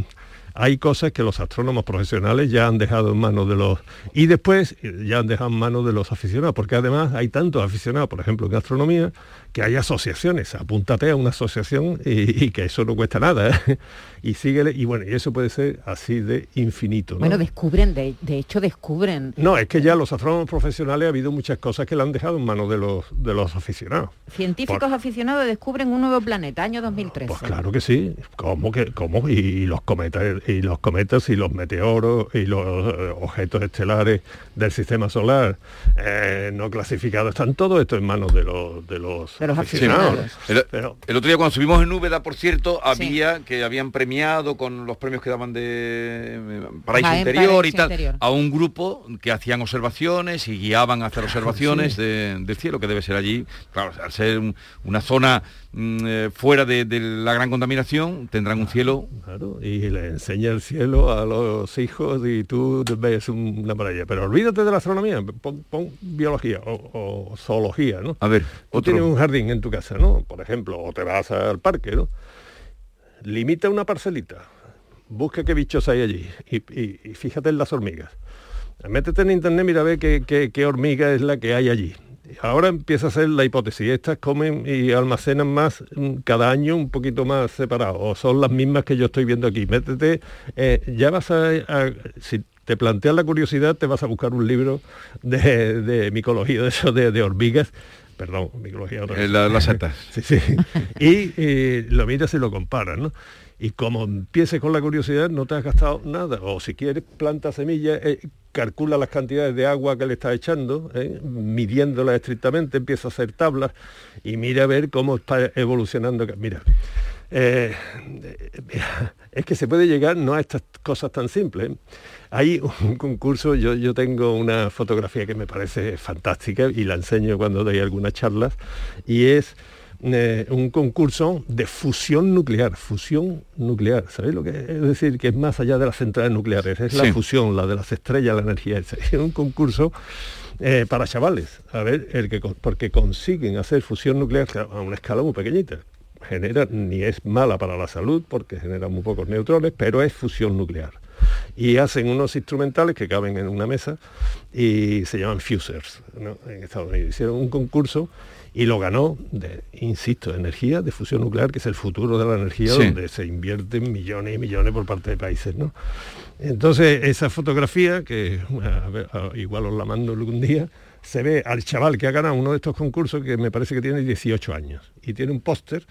hay cosas que los astrónomos profesionales ya han dejado en manos de los y después eh, ya han dejado en manos de los aficionados, porque además hay tantos aficionados, por ejemplo, en astronomía, que hay asociaciones, apúntate a una asociación y, y que eso no cuesta nada, ¿eh? y síguele, y bueno, y eso puede ser así de infinito. ¿no? Bueno, descubren, de, de hecho descubren. No, es que ya los astrónomos profesionales ha habido muchas cosas que le han dejado en manos de los, de los aficionados. Científicos aficionados descubren un nuevo planeta, año 2013. Pues claro que sí. ¿Cómo que cómo? Y los cometas y los cometas y los meteoros y los eh, objetos estelares del sistema solar eh, no clasificados están todo esto en manos de los de los, aficionados. El, Pero- el otro día cuando subimos en Úbeda, por cierto, había que habían premiado con los premios que daban de eh, Paraíso Jaén, Interior y tal Interior. a un grupo que hacían observaciones y guiaban a hacer observaciones de- del cielo, que debe ser allí, claro, al ser un- una zona eh, fuera de, de la gran contaminación, tendrán un cielo Claro, y le enseña el cielo a los hijos y tú ves un- una maravilla. Pero olvídate de la astronomía, pon, pon biología o, o zoología, ¿no? A ver, Tú otro. tienes un jardín en tu casa, ¿no? Por ejemplo, o te vas al parque, ¿no? Limita una parcelita, busca qué bichos hay allí y, y- y fíjate en las hormigas. Métete en internet, mira a ver qué, qué- qué hormiga es la que hay allí. Ahora empieza a ser la hipótesis. Estas comen y almacenan más mm, cada año un poquito más separado. O son las mismas que yo estoy viendo aquí. Métete, eh, ya vas a, a- si te planteas la curiosidad, te vas a buscar un libro de, de micología, de eso, de, de hormigas. Perdón, micología. otra Eh, vez. la- las setas. Sí, sí. Y eh, lo miras y lo comparas, ¿no? Y como empieces con la curiosidad, no te has gastado nada. O si quieres, planta semillas, eh, calcula las cantidades de agua que le estás echando, ¿eh? midiéndolas estrictamente, empieza a hacer tablas y mira a ver cómo está evolucionando. Mira, eh, es que se puede llegar no a estas cosas tan simples. Hay un concurso, yo, yo tengo una fotografía que me parece fantástica y la enseño cuando doy algunas charlas, y es eh, un concurso de fusión nuclear, fusión nuclear, ¿sabéis lo que es? Es decir, que es más allá de las centrales nucleares, es Sí. la fusión, la de las estrellas, la energía. Es un concurso eh, para chavales, a ver, el que, porque consiguen hacer fusión nuclear a una escala muy pequeñita. Genera, ni es mala para la salud porque genera muy pocos neutrones, pero es fusión nuclear. Y hacen unos instrumentales que caben en una mesa y se llaman fusers ¿no? en Estados Unidos. Hicieron un concurso y lo ganó, de, insisto, energía de fusión nuclear, que es el futuro de la energía, Sí. donde se invierten millones y millones por parte de países. ¿no? Entonces, esa fotografía, que a ver, a- igual os la mando algún día, se ve al chaval que ha ganado uno de estos concursos, que me parece que tiene 18 años, y tiene un póster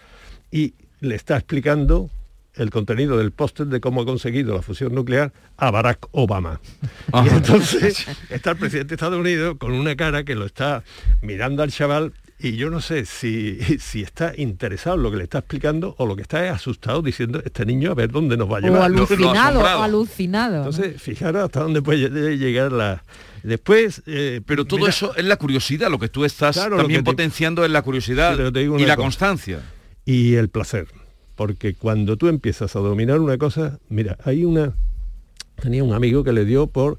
y le está explicando el contenido del póster de cómo ha conseguido la fusión nuclear a Barack Obama. Y entonces está el presidente de Estados Unidos con una cara que lo está mirando al chaval y yo no sé si, si está interesado en lo que le está explicando o lo que está es asustado diciendo este niño a ver dónde nos va a llevar. O alucinado, o alucinado. Entonces, fijaros hasta dónde puede llegar la... Después... eh, Pero todo mira, eso es la curiosidad, lo que tú estás Claro, también te- potenciando es la curiosidad Sí, pero te digo y la cosa. constancia. y el placer. Porque cuando tú empiezas a dominar una cosa, mira, hay una... Tenía un amigo que le dio por...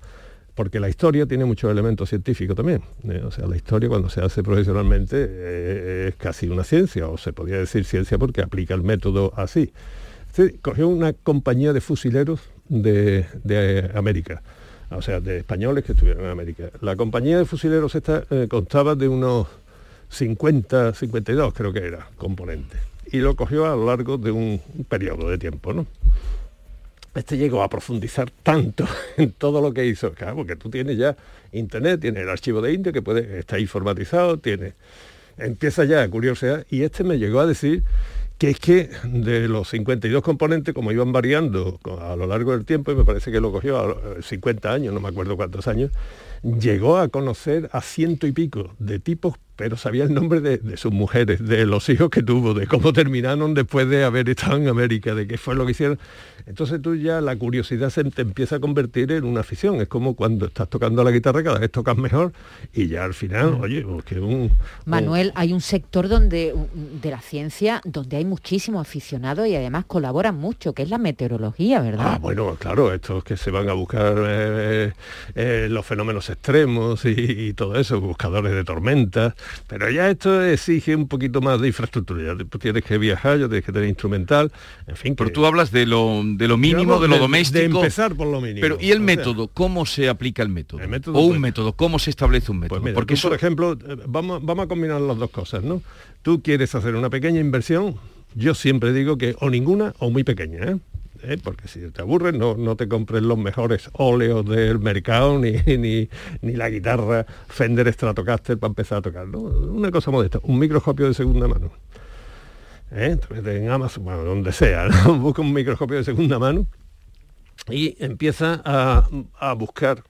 Porque la historia tiene muchos elementos científicos también. eh, o sea, la historia cuando se hace profesionalmente eh, es casi una ciencia, o se podría decir ciencia porque aplica el método así. Este cogió una compañía de fusileros de, de América, o sea, de españoles que estuvieron en América. La compañía de fusileros esta eh, constaba de unos 50, 52 creo que era, componentes. Y lo cogió a lo largo de un periodo de tiempo, ¿no? Este llegó a profundizar tanto en todo lo que hizo, claro, porque tú tienes ya internet, tienes el archivo de India que puede estar informatizado, tiene empieza ya curiosidad y este me llegó a decir que es que de los 52 componentes, como iban variando a lo largo del tiempo, y me parece que lo cogió a lo- 50 años, no me acuerdo cuántos años, llegó a conocer a ciento y pico de tipos, pero sabía el nombre de, de sus mujeres, de los hijos que tuvo, de cómo terminaron después de haber estado en América, de qué fue lo que hicieron. Entonces tú ya la curiosidad se te empieza a convertir en una afición. Es como cuando estás tocando la guitarra, cada vez tocas mejor y ya al final, oye, pues que un... Manuel, hay un sector donde de la ciencia donde hay muchísimos aficionados y además colaboran mucho, que es la meteorología, ¿verdad? Ah, bueno, claro, estos que se van a buscar eh, eh, los fenómenos extremos y, y todo eso, buscadores de tormentas, pero ya esto exige un poquito más de infraestructura, ya tienes que viajar, ya tienes que tener instrumental, en fin. Pero tú hablas de lo, de lo mínimo, de lo de- doméstico. de empezar por lo mínimo, Pero ¿y el o sea- método? ¿Cómo se aplica el método? método, o un pues- método, ¿cómo se establece un método? Pues mira, Porque tú, eso por ejemplo, eh, vamos, vamos a combinar las dos cosas, ¿no? Tú quieres hacer una pequeña inversión, yo siempre digo que o ninguna o muy pequeña, ¿eh? ¿Eh? Porque si te aburres, no, no te compres los mejores óleos del mercado, ni, ni, ni la guitarra Fender Stratocaster para empezar a tocar. Una cosa modesta, un microscopio de segunda mano. ¿Eh? En Amazon, bueno, donde sea, busca un microscopio de segunda mano y empieza a, a buscar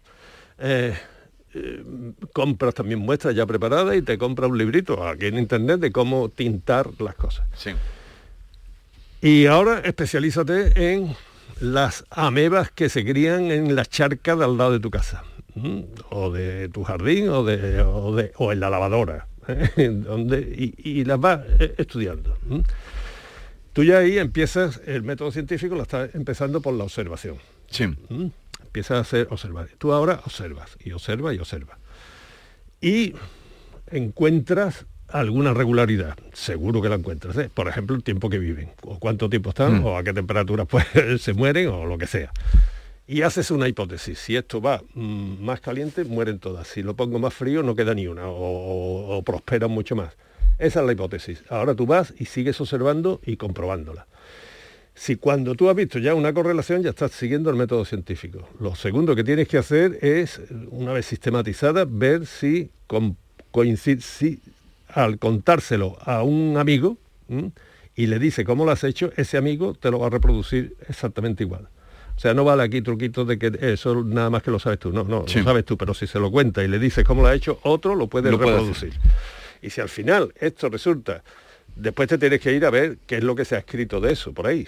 eh, eh, compras también muestras ya preparadas y te compra un librito aquí en internet de cómo tintar las cosas. Y ahora especialízate en las amebas que se crían en las charcas de al lado de tu casa, o de tu jardín, o, de, o, de- o en la lavadora, ¿eh? donde, y, y las vas eh, estudiando. Tú ya ahí empiezas, el método científico lo estás empezando por la observación. Sí. ¿Mm? Empiezas a hacer observar. Tú ahora observas y observas y observas. Y encuentras alguna regularidad. Seguro que la encuentras. ¿eh? Por ejemplo, el tiempo que viven, o cuánto tiempo están, Mm. o a qué temperatura pues, se mueren, o lo que sea. Y haces una hipótesis. Si esto va mm, más caliente, mueren todas. Si lo pongo más frío, no queda ni una, o, o- o prosperan mucho más. Esa es la hipótesis. Ahora tú vas y sigues observando y comprobándola. Si cuando tú has visto ya una correlación, ya estás siguiendo el método científico. Lo segundo que tienes que hacer es, una vez sistematizada, ver si con- coincide, si al contárselo a un amigo ¿m? y le dice cómo lo has hecho, ese amigo te lo va a reproducir exactamente igual. O sea, no vale aquí truquitos de que eso nada más que lo sabes tú. No, no, Sí. lo sabes tú, pero si se lo cuenta y le dices cómo lo ha hecho, otro lo puede Lo puede reproducir. y si al final esto resulta, después te tienes que ir a ver qué es lo que se ha escrito de eso por ahí.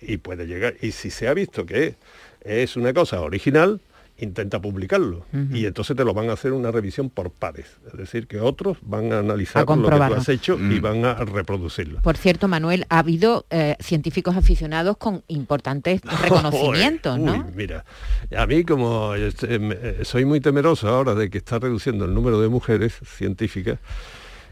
Y puede llegar. Y si se ha visto que es una cosa original, intenta publicarlo. Y entonces te lo van a hacer una revisión por pares. Es decir, que otros van a analizar A lo que tú has hecho Mm. y van a reproducirlo. Por cierto, Manuel, ha habido eh, científicos aficionados con importantes reconocimientos, Uy, ¿no? mira, a mí como este, me- eh, soy muy temeroso ahora de que está reduciendo el número de mujeres científicas.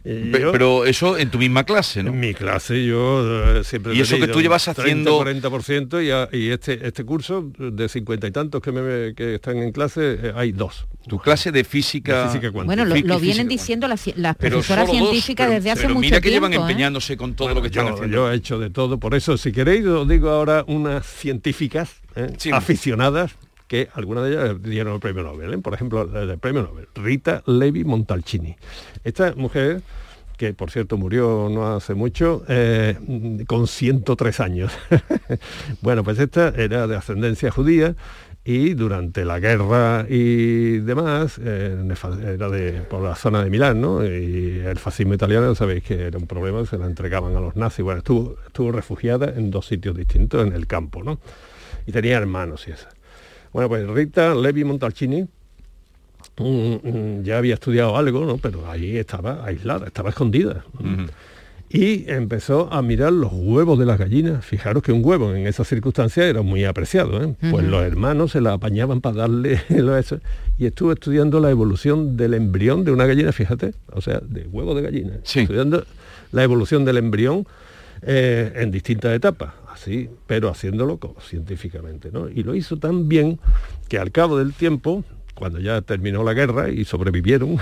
Eh, yo- pero eso en tu misma clase, ¿no? En mi clase yo eh, siempre he Y eso que tú llevas 30, haciendo- 40% y, a- y este, este curso de cincuenta y tantos que, me, que están en clase eh, hay dos. Tu clase de física... De física cuántica. Bueno, lo, vienen diciendo las, las profesoras científicas desde hace pero mucho mira que llevan. ¿eh? empeñándose con todo lo que están yo, haciendo. yo he hecho de todo, por eso si queréis os digo ahora unas científicas eh, Sí. aficionadas que algunas de ellas dieron el premio Nobel, ¿eh? por ejemplo, del premio Nobel, Rita Levi Montalcini. Esta mujer que por cierto murió no hace mucho, eh, con 103 años. bueno, pues esta era de ascendencia judía y durante la guerra y demás, eh, era de, por la zona de Milán, ¿no? Y el fascismo italiano, sabéis que era un problema, se la entregaban a los nazis. Bueno, estuvo, estuvo refugiada en dos sitios distintos en el campo, ¿no? Y tenía hermanos y eso. Bueno, pues Rita Levi Montalcini mm, mm, ya había estudiado algo, ¿no? Pero ahí estaba aislada, estaba escondida y empezó a mirar los huevos de las gallinas. Fijaros que un huevo en esas circunstancias era muy apreciado. ¿eh? Pues los hermanos se la apañaban para darle eso. Y estuvo estudiando la evolución del embrión de una gallina, fíjate, o sea, de huevo de gallina. Estudiando la evolución del embrión eh, en distintas etapas, así, pero haciéndolo científicamente. ¿no? Y lo hizo tan bien que al cabo del tiempo, cuando ya terminó la guerra y sobrevivieron,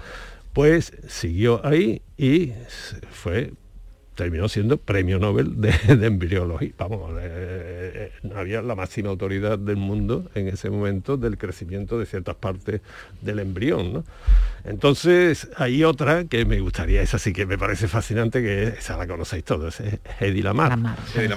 pues siguió ahí y fue terminó siendo premio Nobel de, embriología. Vamos, eh, eh, había la máxima autoridad del mundo en ese momento del crecimiento de ciertas partes del embrión. ¿no? Entonces hay otra que me gustaría, esa sí que me parece fascinante, que esa la conocéis todos, es Hedy Lamar. Hedy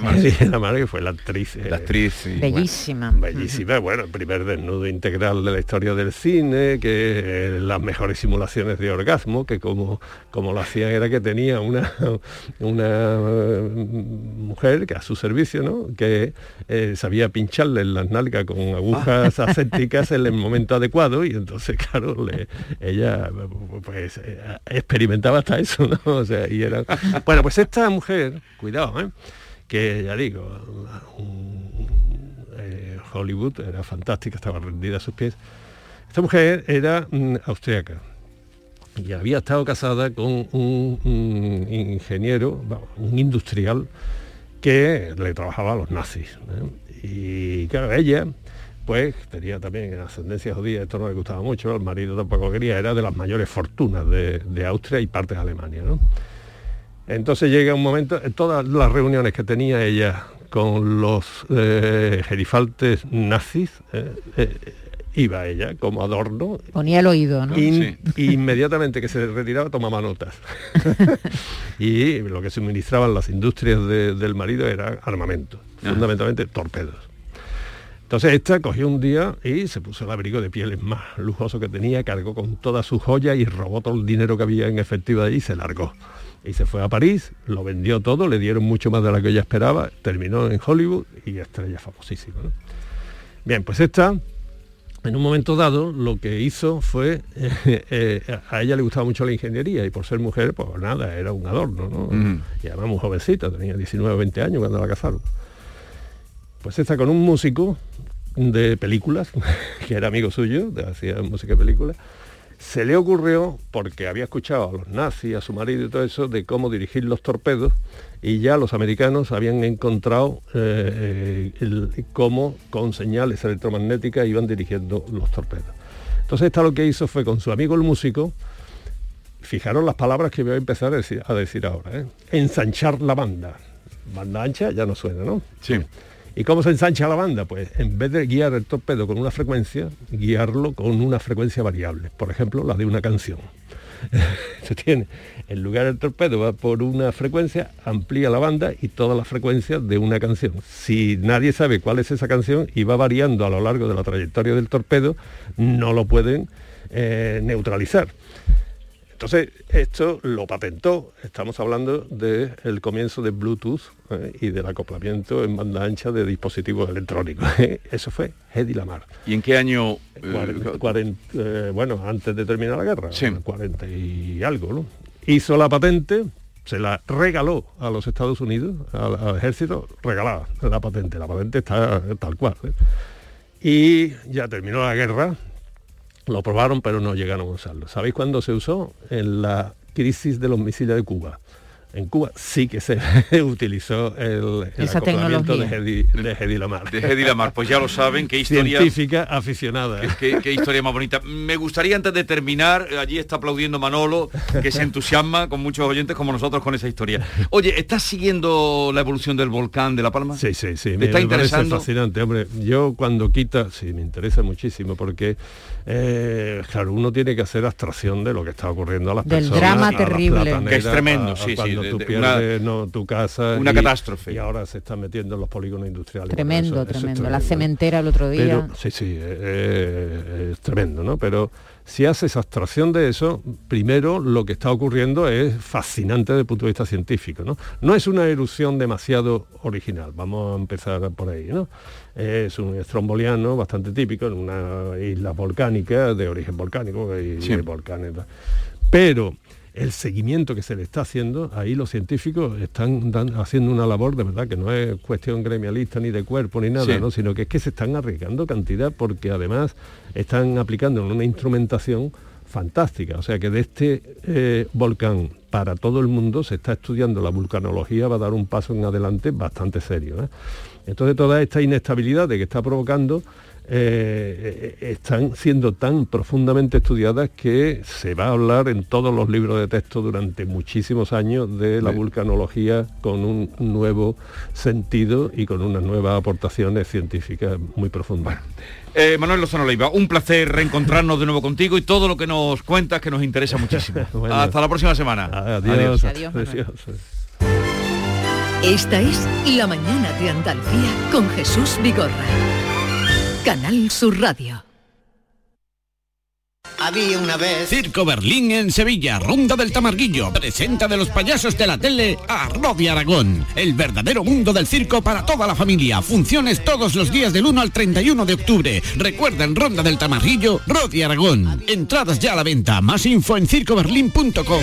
Lamar. que fue la actriz. La actriz. bellísima. bellísima, bueno, el primer desnudo integral de la historia del cine, que las mejores simulaciones de orgasmo, que como, como lo hacían era que tenía una una eh, mujer que a su servicio, ¿no? que eh, sabía pincharle en las nalgas con agujas ah. asépticas en el momento adecuado y entonces, claro, ella pues eh, experimentaba hasta eso, ¿no? O sea, y era... Bueno, pues esta mujer, cuidado, ¿eh? que ya digo, Hollywood era fantástica, estaba rendida a sus pies. Esta mujer era mm, austriaca y había estado casada con un, ingeniero, un industrial, que le trabajaba a los nazis. ¿eh? Y claro, ella, pues tenía también ascendencia judía, esto no le gustaba mucho, el marido tampoco quería, era de las mayores fortunas de, Austria y parte de Alemania. Entonces llega un momento, en todas las reuniones que tenía ella con los eh, gerifaltes nazis, eh, iba ella como adorno. Ponía el oído, ¿no? Inmediatamente que se retiraba tomaba notas. y lo que suministraban las industrias del marido era armamento, fundamentalmente torpedos. Entonces esta cogió un día y se puso el abrigo de pieles más lujoso que tenía, cargó con toda su joya y robó todo el dinero que había en efectivo allí y se largó. Y se fue a París, lo vendió todo, le dieron mucho más de lo que ella esperaba, terminó en Hollywood y estrella famosísima. Bien, pues esta en un momento dado lo que hizo fue, eh, eh, a ella le gustaba mucho la ingeniería y por ser mujer, pues nada, era un adorno, ¿no? Y además muy jovencita, tenía 19 o 20 años cuando la casaron. Pues está con un músico de películas, que era amigo suyo, hacía música de películas, se le ocurrió, porque había escuchado a los nazis, a su marido y todo eso, de cómo dirigir los torpedos, y ya los americanos habían encontrado eh, eh, cómo con señales electromagnéticas iban dirigiendo los torpedos. Entonces esta lo que hizo fue con su amigo el músico, fijaron las palabras que voy a empezar a decir, a decir ahora, ¿eh? ensanchar la banda. Banda ancha ya no suena, ¿no? Sí. ¿Y cómo se ensancha la banda? Pues en vez de guiar el torpedo con una frecuencia, guiarlo con una frecuencia variable, por ejemplo, la de una canción. se tiene, en lugar del torpedo va por una frecuencia, amplía la banda y todas las frecuencias de una canción. Si nadie sabe cuál es esa canción y va variando a lo largo de la trayectoria del torpedo, no lo pueden eh, neutralizar. Entonces, esto lo patentó, estamos hablando del comienzo de Bluetooth eh, y del acoplamiento en banda ancha de dispositivos electrónicos. Eso fue Hedy Lamar. ¿Y en qué año? Eh, bueno, antes de terminar la guerra, 40 y algo, ¿no? Hizo la patente, se la regaló a los Estados Unidos, al, ejército, regalada la patente. La patente está tal cual. ¿eh? Y ya terminó la guerra, lo probaron, pero no llegaron a usarlo. ¿Sabéis cuándo se usó? En la crisis de los misiles de Cuba en Cuba sí que se utilizó el, el Esa acoplamiento de Hedy, de Lamar. De Hedy Lamar, pues ya lo saben, qué historia... Científica aficionada. Qué, historia más bonita. Me gustaría antes de terminar, allí está aplaudiendo Manolo, que se entusiasma con muchos oyentes como nosotros con esa historia. Oye, ¿estás siguiendo la evolución del volcán de La Palma? Sí, sí, sí. me, está interesando? fascinante, hombre. Yo cuando quita, sí, me interesa muchísimo porque, eh, claro, uno tiene que hacer abstracción de lo que está ocurriendo a las del personas. Del drama terrible. que es tremendo, sí, sí Bueno, de- tú de pierdes no, tu casa. una y- catástrofe. Y ahora se está metiendo en los polígonos industriales. Tremendo, Eso- eso es tremendo. La cementera el otro día. Pero, sí, sí, eh, eh, es tremendo, ¿no? Pero si haces abstracción de eso, primero lo que está ocurriendo es fascinante desde el punto de vista científico, ¿no? No es una erupción demasiado original, vamos a empezar por ahí, ¿no? Es un estromboliano bastante típico en una isla volcánica de origen volcánico, y Sí. Pero el seguimiento que se le está haciendo, ahí los científicos están dan- haciendo una labor de verdad que no es cuestión gremialista ni de cuerpo ni nada, Sí. ¿no? sino que es que se están arriesgando cantidad porque además están aplicando una instrumentación fantástica. O sea que de este eh, volcán para todo el mundo se está estudiando la vulcanología, va a dar un paso en adelante bastante serio. ¿eh? Entonces toda esta inestabilidad de que está provocando eh, eh, están siendo tan profundamente estudiadas que se va a hablar en todos los libros de texto durante muchísimos años de la Sí. vulcanología con un nuevo sentido y con unas nuevas aportaciones científicas muy profundas. Eh, Manuel Lozano Leiva, un placer reencontrarnos de nuevo contigo y todo lo que nos cuentas que nos interesa muchísimo. Bueno. Hasta la próxima semana. Adiós. Adiós. Adiós. Esta es La mañana de Andalucía con Jesús Vigorra. Canal Sur Radio. Había una vez. Circo Berlín en Sevilla, Ronda del Tamarguillo. Presenta de los payasos de la tele a Rodi Aragón. El verdadero mundo del circo para toda la familia. Funciones todos los días del 1 al 31 de octubre. Recuerda en Ronda del Tamarguillo, Rodi Aragón. Entradas ya a la venta. Más info en circoberlín.com.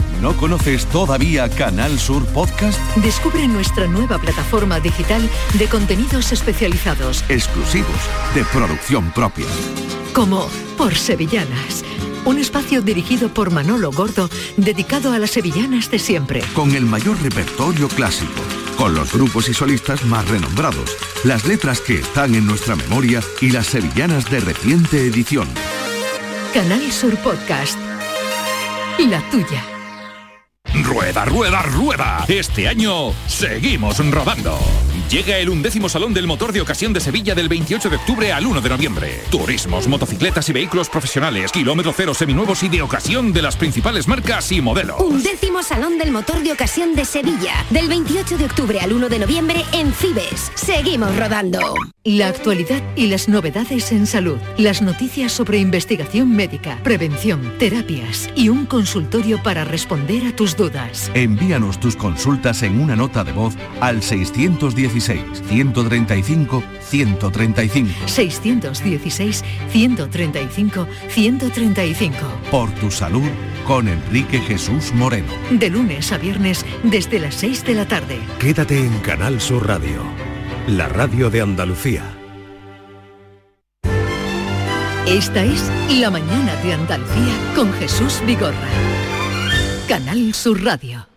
¿No conoces todavía Canal Sur Podcast? Descubre nuestra nueva plataforma digital de contenidos especializados, Exclusivos, de producción propia. como Por Sevillanas, un espacio dirigido por Manolo Gordo dedicado a las sevillanas de siempre. Con el mayor repertorio clásico, con los grupos y solistas más renombrados, las letras que están en nuestra memoria y las sevillanas de reciente edición. Canal Sur Podcast, la tuya. Rueda, rueda, rueda. Este año seguimos rodando. Llega el undécimo Salón del Motor de Ocasión de Sevilla del 28 de octubre al 1 de noviembre. Turismos, motocicletas y vehículos profesionales, kilómetro cero seminuevos y de ocasión de las principales marcas y modelos. Undécimo Salón del Motor de Ocasión de Sevilla, del 28 de octubre al 1 de noviembre en Cibes. Seguimos rodando. La actualidad y las novedades en salud, las noticias sobre investigación médica, prevención, terapias y un consultorio para responder a tus dudas. Envíanos tus consultas en una nota de voz al 616-135-135. 616-135-135. Por tu salud con Enrique Jesús Moreno. De lunes a viernes desde las 6 de la tarde. Quédate en Canal Sur Radio, la radio de Andalucía. Esta es La mañana de Andalucía con Jesús Vigorra. Canal Sur Radio.